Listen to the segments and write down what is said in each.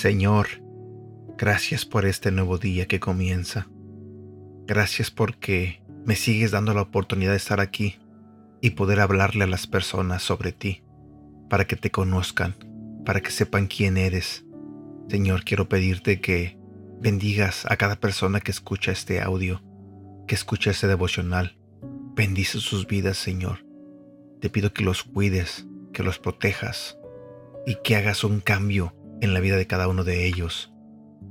Señor, gracias por este nuevo día que comienza. Gracias porque me sigues dando la oportunidad de estar aquí y poder hablarle a las personas sobre ti, para que te conozcan, para que sepan quién eres. Señor, quiero pedirte que bendigas a cada persona que escucha este audio, que escucha este devocional. Bendice sus vidas, Señor. Te pido que los cuides, que los protejas y que hagas un cambio en la vida de cada uno de ellos.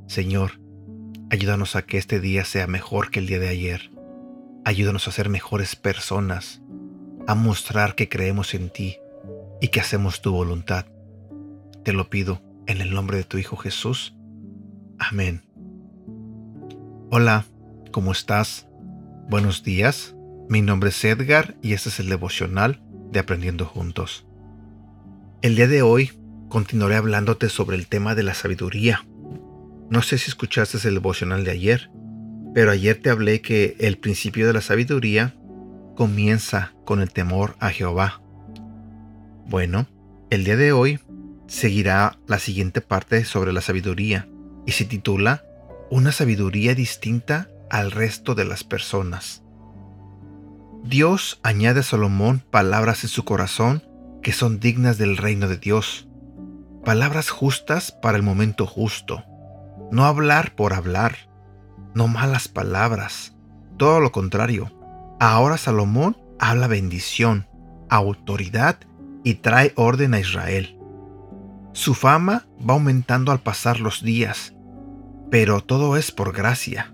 Señor, ayúdanos a que este día sea mejor que el día de ayer. Ayúdanos a ser mejores personas, a mostrar que creemos en ti y que hacemos tu voluntad. Te lo pido en el nombre de tu Hijo Jesús. Amén. Hola, ¿cómo estás? Buenos días. Mi nombre es Edgar y este es el devocional de Aprendiendo Juntos. El día de hoy continuaré hablándote sobre el tema de la sabiduría. No sé si escuchaste el devocional de ayer, pero ayer te hablé que el principio de la sabiduría comienza con el temor a Jehová. Bueno, el día de hoy seguirá la siguiente parte sobre la sabiduría y se titula Una sabiduría distinta al resto de las personas. Dios añade a Salomón palabras en su corazón que son dignas del reino de Dios palabras justas para el momento justo, no hablar por hablar, no malas palabras, todo lo contrario. Ahora Salomón habla bendición, autoridad y trae orden a Israel. Su fama va aumentando al pasar los días, pero todo es por gracia,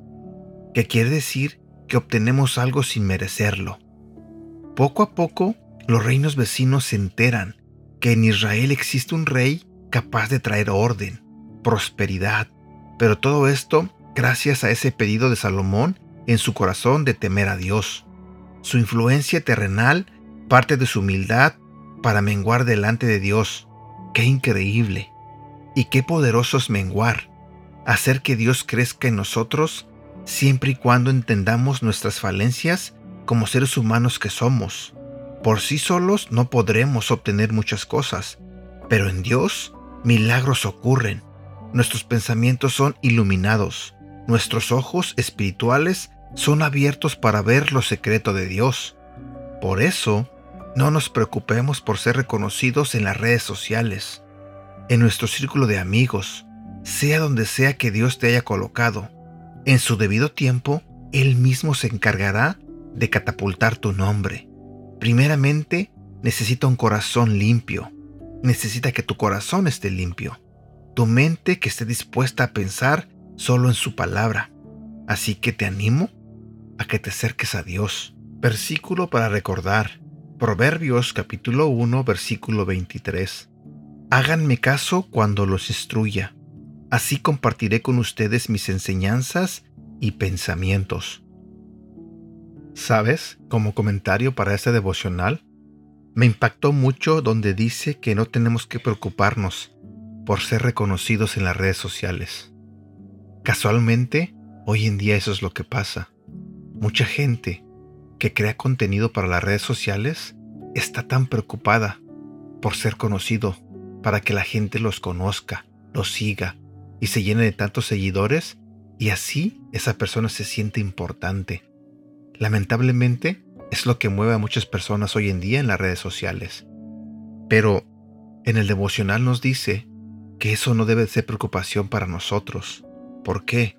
que quiere decir que obtenemos algo sin merecerlo. Poco a poco, los reinos vecinos se enteran que en Israel existe un rey capaz de traer orden, prosperidad, pero todo esto gracias a ese pedido de Salomón en su corazón de temer a Dios. Su influencia terrenal parte de su humildad para menguar delante de Dios. ¡Qué increíble! Y qué poderoso es menguar, hacer que Dios crezca en nosotros siempre y cuando entendamos nuestras falencias como seres humanos que somos. Por sí solos no podremos obtener muchas cosas, pero en Dios milagros ocurren, nuestros pensamientos son iluminados, nuestros ojos espirituales son abiertos para ver lo secreto de Dios. Por eso, no nos preocupemos por ser reconocidos en las redes sociales, en nuestro círculo de amigos, sea donde sea que Dios te haya colocado. En su debido tiempo, Él mismo se encargará de catapultar tu nombre. Primeramente, necesita un corazón limpio, necesita que tu corazón esté limpio, tu mente que esté dispuesta a pensar solo en su palabra. Así que te animo a que te acerques a Dios. Versículo para recordar. Proverbios capítulo 1 versículo 23. Háganme caso cuando los instruya. Así compartiré con ustedes mis enseñanzas y pensamientos. ¿Sabes? Como comentario para este devocional, me impactó mucho donde dice que no tenemos que preocuparnos por ser reconocidos en las redes sociales. Casualmente, hoy en día eso es lo que pasa. Mucha gente que crea contenido para las redes sociales está tan preocupada por ser conocido, para que la gente los conozca, los siga y se llene de tantos seguidores y así esa persona se siente importante. Lamentablemente, es lo que mueve a muchas personas hoy en día en las redes sociales. Pero en el devocional nos dice que eso no debe ser preocupación para nosotros. ¿Por qué?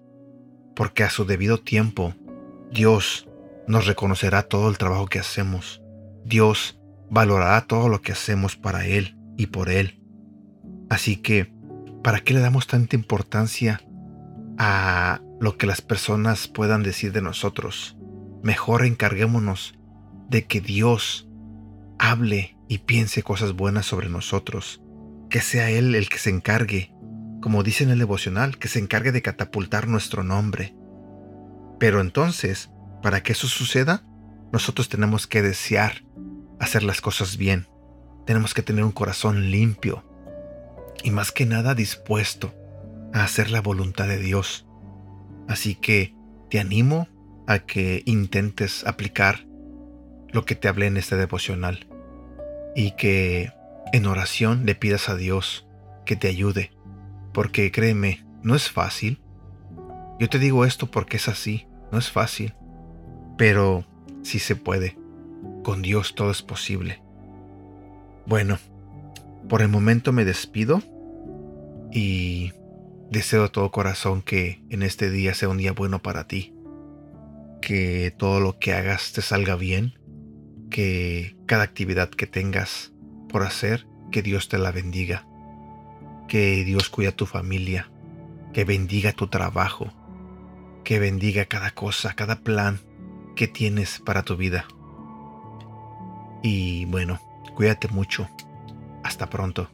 Porque a su debido tiempo, Dios nos reconocerá todo el trabajo que hacemos. Dios valorará todo lo que hacemos para Él y por Él. Así que, ¿para qué le damos tanta importancia a lo que las personas puedan decir de nosotros? Mejor encarguémonos de que Dios hable y piense cosas buenas sobre nosotros, que sea Él el que se encargue, como dice en el devocional, que se encargue de catapultar nuestro nombre. Pero entonces, para que eso suceda, nosotros tenemos que desear hacer las cosas bien, tenemos que tener un corazón limpio y más que nada dispuesto a hacer la voluntad de Dios. Así que te animo a que intentes aplicar lo que te hablé en este devocional y que en oración le pidas a Dios que te ayude, porque créeme, no es fácil. Yo te digo esto porque es así, no es fácil, pero sí se puede. Con Dios todo es posible. Bueno, por el momento me despido y deseo de todo corazón que en este día sea un día bueno para ti. Que todo lo que hagas te salga bien. Que cada actividad que tengas por hacer, que Dios te la bendiga. Que Dios cuida a tu familia. Que bendiga tu trabajo. Que bendiga cada cosa, cada plan que tienes para tu vida. Y bueno, cuídate mucho. Hasta pronto.